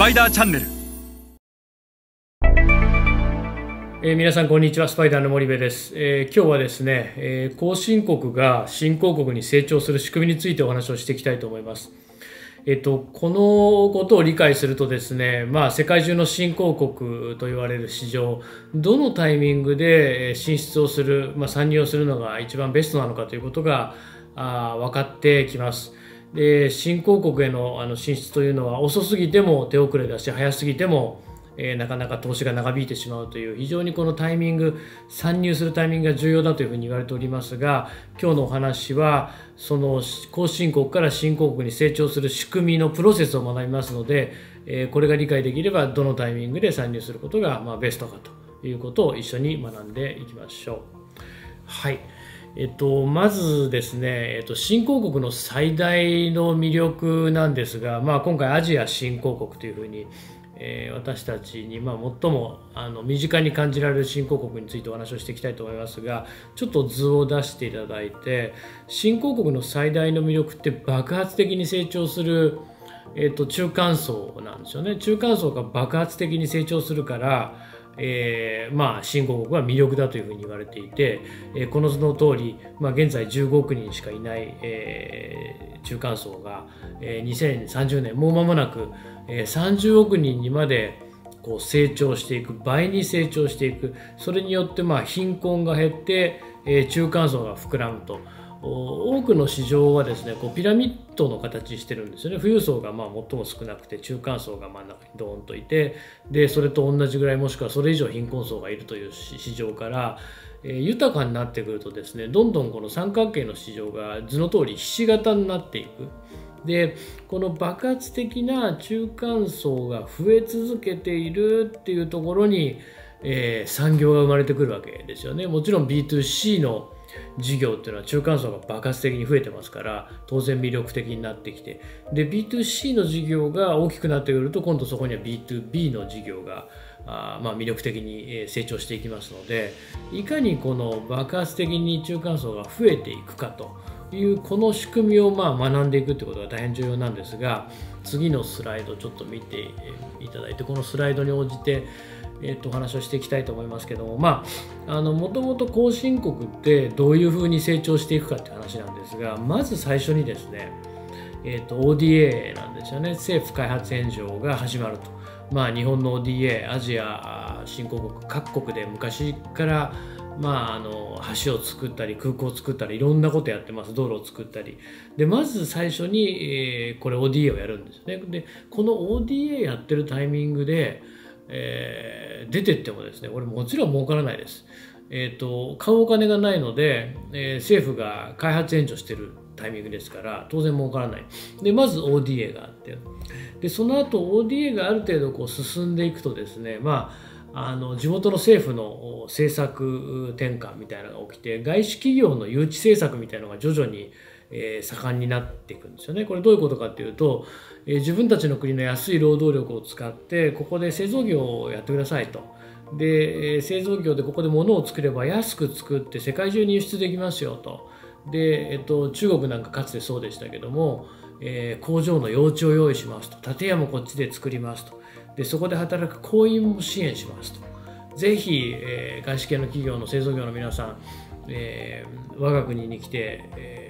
パイダーチャンネル。えー、皆さんこんにちは。スパイダーの森部です、えー、今日はですね、えー、後進国が新興国に成長する仕組みについてお話をしていきたいと思います。えっと、このことを理解するとですね、まあ、世界中の新興国と言われる市場どのタイミングで進出をする、まあ、参入をするのが一番ベストなのかということがあ分かってきます。で新興国へのあの進出というのは遅すぎても手遅れだし早すぎてもえー、なかなか投資が長引いてしまうという非常にこのタイミング参入するタイミングが重要だというふうに言われておりますが今日のお話はその後進国から新興国に成長する仕組みのプロセスを学びますので、えー、これが理解できればどのタイミングで参入することがまあベストかということを一緒に学んでいきましょう。はいえっと、まずですね、えっと、新興国の最大の魅力なんですが、まあ、今回アジア新興国というふうにえー、私たちに、まあ、最もあの身近に感じられる新興国についてお話をしていきたいと思いますがちょっと図を出していただいて新興国の最大の魅力って爆発的に成長する、えーと、中間層なんですよね。中間層が爆発的に成長するからえー、まあ、新興国は魅力だというふうに言われていて、えー、この図の通り、まあ、現在15億人しかいない、えー、中間層が、えー、2030年もう間もなく、え30億人にまでこう成長していく倍に成長していくそれによってまあ貧困が減って、え中間層が膨らむと。多くの市場はですねこうピラミッドの形してるんですよね富裕層がまあ最も少なくて中間層が真ん中にドーンといてでそれと同じぐらいもしくはそれ以上貧困層がいるという市場から、えー、豊かになってくるとですねどんどんこの三角形の市場が図の通りひし形になっていく。でこの爆発的な中間層が増え続けているっていうところに、えー、産業が生まれてくるわけですよね。もちろん B2C の事業っていうのは中間層が爆発的に増えてますから当然魅力的になってきて。で B2C の事業が大きくなってくると今度そこには B2B の事業があまあ魅力的に成長していきますのでいかにこの爆発的に中間層が増えていくかというこの仕組みをまあ学んでいくということが大変重要なんですが次のスライドちょっと見ていただいてこのスライドに応じてえー、とお話をしていきたいと思いますけどもまあもともと後進国ってどういうふうに成長していくかって話なんですがまず最初にですね、えー、と ODA なんですよね。政府開発援助が始まると。まあ、日本の ODA アジア新興国各国で昔からまあ、あの橋を作ったり空港を作ったりいろんなことやってます。道路を作ったり。でまず最初に、えー、これ ODA をやるんですね。でこの ODA やってるタイミングでえー、出てってもですね、これもちろん儲からないです。えーと、買うお金がないので、えー、政府が開発援助してるタイミングですから当然儲からないでまず ODA があってでその後 ODA がある程度こう進んでいくとですねまああの地元の政府の政策転換みたいなのが起きて外資企業の誘致政策みたいなのが徐々に、えー、盛んになっていくんですよね。これどういうことかっていうとえ自分たちの国の安い労働力を使ってここで製造業をやってくださいと。で製造業でここで物を作れば安く作って世界中に輸出できますよと。で、えっと、中国なんかかつてそうでしたけども、えー、工場の用地を用意しますと建屋もこっちで作りますとでそこで働く工員も支援しますとぜひ、えー、外資系の企業の製造業の皆さん、えー、我が国に来て、えー、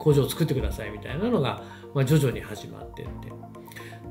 工場を作ってくださいみたいなのがまあ、徐々に始まってって。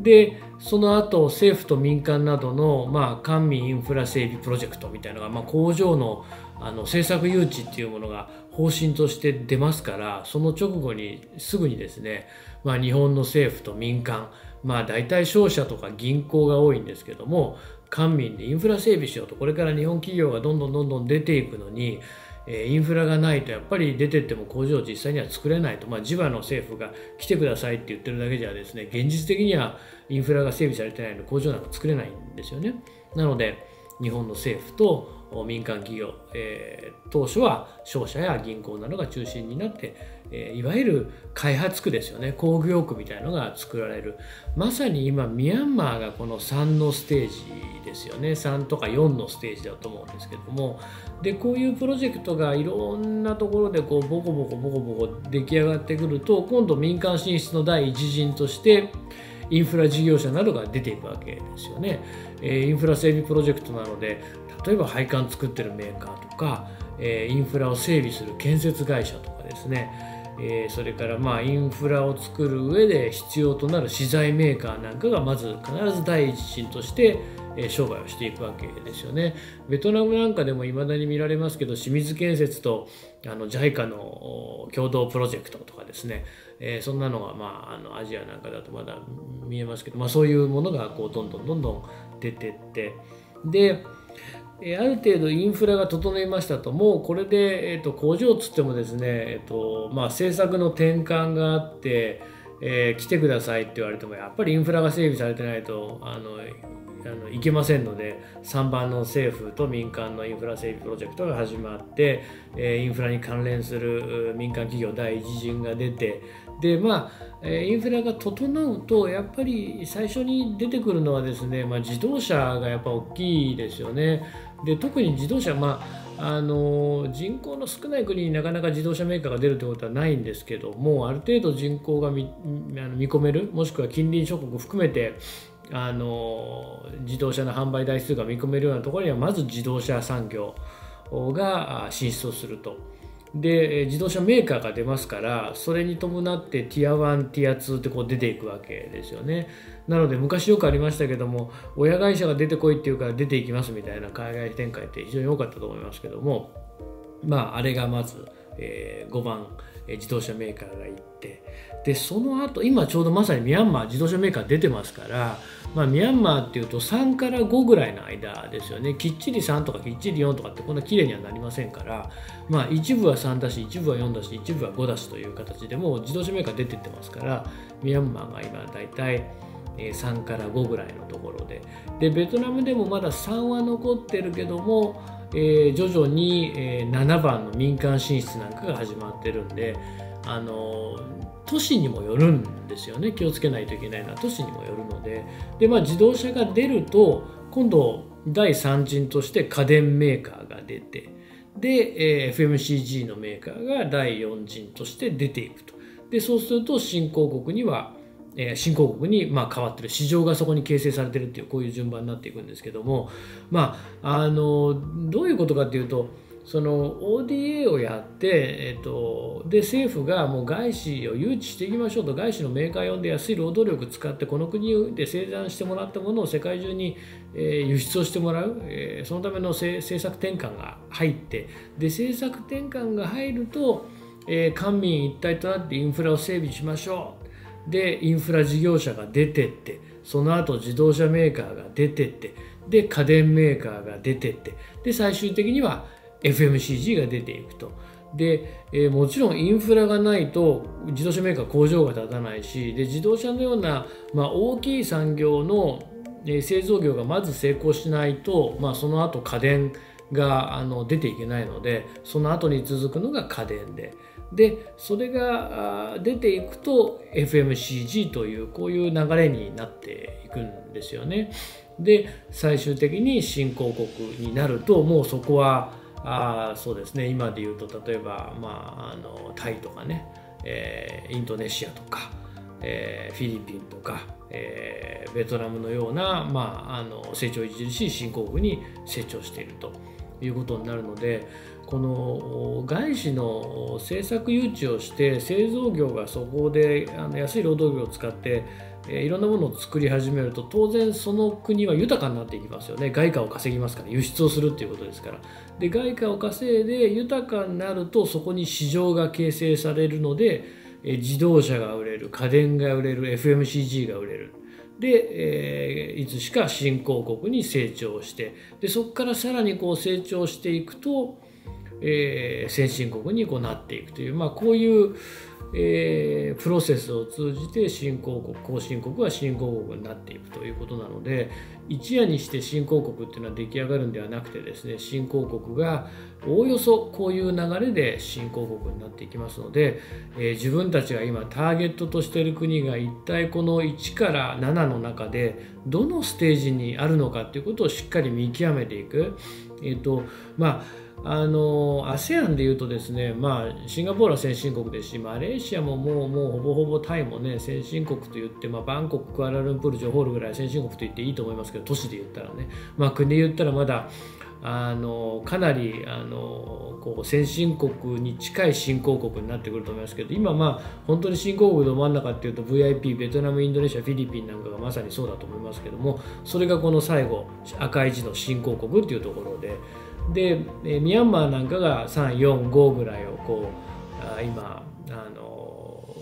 でその後政府と民間などの、まあ、官民インフラ整備プロジェクトみたいなのが、まあ、工場のあの政策誘致っていうものが方針として出ますからその直後にすぐにですね、まあ、日本の政府と民間まあ大体商社とか銀行が多いんですけども官民でインフラ整備しようとこれから日本企業がどんどんどんどん出ていくのにえインフラがないとやっぱり出てっても工場を実際には作れないと、まあ、地場の政府が来てくださいって言ってるだけじゃですね現実的にはインフラが整備されてないので工場なんか作れないんですよね。なので日本の政府と民間企業、えー、当初は商社や銀行などが中心になって、えー、いわゆる開発区ですよね。工業区みたいのが作られる。まさに今ミャンマーがこの3のステージですよね。3とか4のステージだと思うんですけども。でこういうプロジェクトがいろんなところでこうボコボコボコボコ出来上がってくると今度民間進出の第一陣としてインフラ事業者などが出ていくわけですよね。えインフラ整備プロジェクトなので例えば配管作ってるメーカーとか、えインフラを整備する建設会社とかですねえそれからまあインフラを作る上で必要となる資材メーカーなんかがまず必ず第一心として商売をしていくわけですよね。ベトナムなんかでも未だに見られますけど清水建設とあの JICA の共同プロジェクトとかですね、えそんなのが、まあ、あのアジアなんかだとまだ見えますけど、まあ、そういうものがこうどんどんどんどん出てってである程度インフラが整いましたともうこれで、えーと、工場つってもですね、えーとまあ、政策の転換があって、えー、来てくださいって言われてもやっぱりインフラが整備されてないとあのあのいけませんので3番の政府と民間のインフラ整備プロジェクトが始まって、えインフラに関連する民間企業第一陣が出てでまあインフラが整うとやっぱり最初に出てくるのはですね、まあ、自動車がやっぱ大きいですよね。で特に自動車、まあ、あの人口の少ない国になかなか自動車メーカーが出るということはないんですけどもある程度人口が見見込めるもしくは近隣諸国含めてあの自動車の販売台数が見込めるようなところにはまず自動車産業が進出をすると。で自動車メーカーが出ますからそれに伴ってティア1ティア2ってこう出ていくわけですよね。なので昔よくありましたけども親会社が出てこいっていうから出ていきますみたいな海外展開って非常に多かったと思いますけどもまああれがまず、えー、5番。自動車メーカーが行ってでその後今ちょうどまさにミャンマー自動車メーカー出てますから、まあ、ミャンマーっていうと3から5ぐらいの間ですよね。きっちり3とかきっちり4とかってこんな綺麗にはなりませんから、まあ、一部は3だし一部は4だし一部は5だしという形でもう自動車メーカー出てってますからミャンマーが今大体3から5ぐらいのところで。でベトナムでもまだ3は残ってるけどもえー、徐々に、えー、7番の民間進出なんかが始まってるんで、あの都市にもよるんですよね。気をつけないといけないのは。都市にもよるので。で、まあ、自動車が出ると今度第3陣として家電メーカーが出てで、えー、FMCG のメーカーが第4陣として出ていくと。でそうすると新興国にはえ新興国にま変わってる市場がそこに形成されてるっていうこういう順番になっていくんですけどもまああのどういうことかっていうとその ODA をやって、えっと、で政府がもう外資を誘致していきましょうと外資のメーカー呼んで安い労働力使ってこの国で生産してもらったものを世界中に、え、輸出をしてもらう、え、そのための政策転換が入ってで政策転換が入ると、え、官民一体となってインフラを整備しましょう。でインフラ事業者が出てってその後自動車メーカーが出てってで家電メーカーが出てってで最終的には FMCG が出ていくと。で、えー、もちろんインフラがないと自動車メーカー工場が立たないしで自動車のような、まあ、大きい産業の、え、製造業がまず成功しないと、まあ、その後家電があの出ていけないのでその後に続くのが家電ででそれが出ていくと FMCG というこういう流れになっていくんですよね。で最終的に新興国になるともうそこはあそうですね今で言うと例えば、まあ、あのタイとかね、えー、インドネシアとか、えー、フィリピンとか、えー、ベトナムのような、まあ、あの成長著しい新興国に成長しているということになるのでこの外資の政策誘致をして製造業がそこであの安い労働力を使っていろんなものを作り始めると当然その国は豊かになっていきますよね。外貨を稼ぎますから輸出をするっていうことですから。で外貨を稼いで豊かになるとそこに市場が形成されるので自動車が売れる家電が売れる FMCG が売れる。で、えー、いつしか新興国に成長してでそこからさらにこう成長していくとえー、先進国にこうなっていくという、まあ、こういう、えー、プロセスを通じて新興国後進国は新興国になっていくということなので一夜にして新興国っていうのは出来上がるんではなくてですね新興国がおおよそこういう流れで新興国になっていきますので、えー、自分たちが今ターゲットとしている国が一体この1から7の中でどのステージにあるのかっていうことをしっかり見極めていく。えーとまああの ASEAN でいうとですね、まあ、シンガポールは先進国ですしマレーシアももうもうほぼほぼタイもね先進国と言って、まあ、バンコククアラルンプールジョホールぐらい先進国と言っていいと思いますけど都市で言ったらね、まあ、国で言ったらまだあのかなりあのこう先進国に近い新興国になってくると思いますけど今まあ本当に新興国ど真ん中っていうと VIP ベトナムインドネシアフィリピンなんかがまさにそうだと思いますけどもそれがこの最後赤い字の新興国っていうところででミャンマーなんかが345ぐらいをこう今あの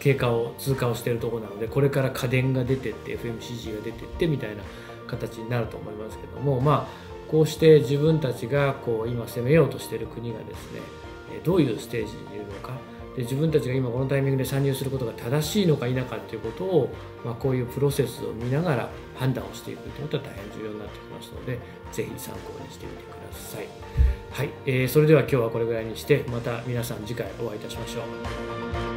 経過を通過をしているところなのでこれから家電が出てって FMCG が出てってみたいな形になると思いますけどもまあこうして自分たちがこう今攻めようとしている国がですねどういうステージにいるのかで自分たちが今このタイミングで参入することが正しいのか否かということを、まあ、こういうプロセスを見ながら判断をしていくということは大変重要になってきますので是非参考にしてみてください。はい、えー、それでは今日はこれぐらいにしてまた皆さん次回お会いいたしましょう。